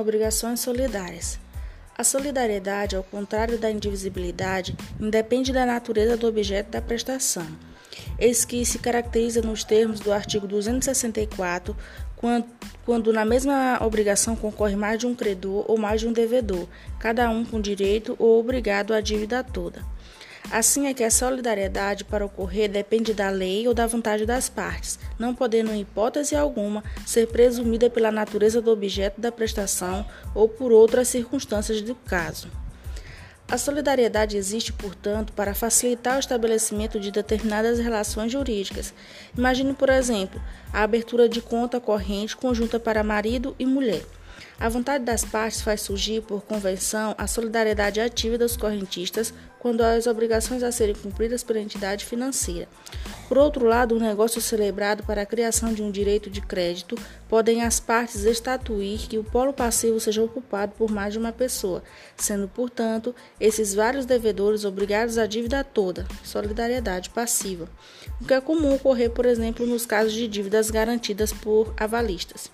Obrigações solidárias. A solidariedade, ao contrário da indivisibilidade, independe da natureza do objeto da prestação. Eis que se caracteriza nos termos do artigo 264, quando, quando na mesma obrigação concorre mais de um credor ou mais de um devedor, cada um com direito ou obrigado à dívida toda. Assim é que a solidariedade para ocorrer depende da lei ou da vontade das partes, não podendo, em hipótese alguma, ser presumida pela natureza do objeto da prestação ou por outras circunstâncias do caso. A solidariedade existe, portanto, para facilitar o estabelecimento de determinadas relações jurídicas. Imagine, por exemplo, a abertura de conta corrente conjunta para marido e mulher. A vontade das partes faz surgir, por convenção, a solidariedade ativa dos correntistas quando as obrigações a serem cumpridas pela entidade financeira. Por outro lado, um negócio celebrado para a criação de um direito de crédito podem as partes estatuir que o polo passivo seja ocupado por mais de uma pessoa, sendo, portanto, esses vários devedores obrigados à dívida toda, solidariedade passiva, o que é comum ocorrer, por exemplo, nos casos de dívidas garantidas por avalistas.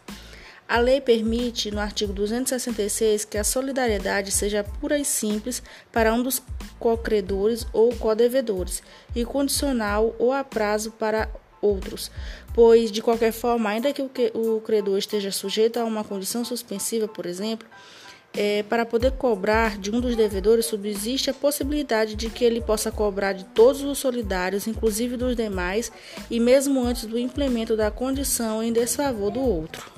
A lei permite, no artigo 266, que a solidariedade seja pura e simples para um dos co-credores ou co-devedores e condicional ou a prazo para outros, pois, de qualquer forma, ainda que o credor esteja sujeito a uma condição suspensiva, por exemplo, é, para poder cobrar de um dos devedores, subsiste a possibilidade de que ele possa cobrar de todos os solidários, inclusive dos demais, e mesmo antes do implemento da condição em desfavor do outro.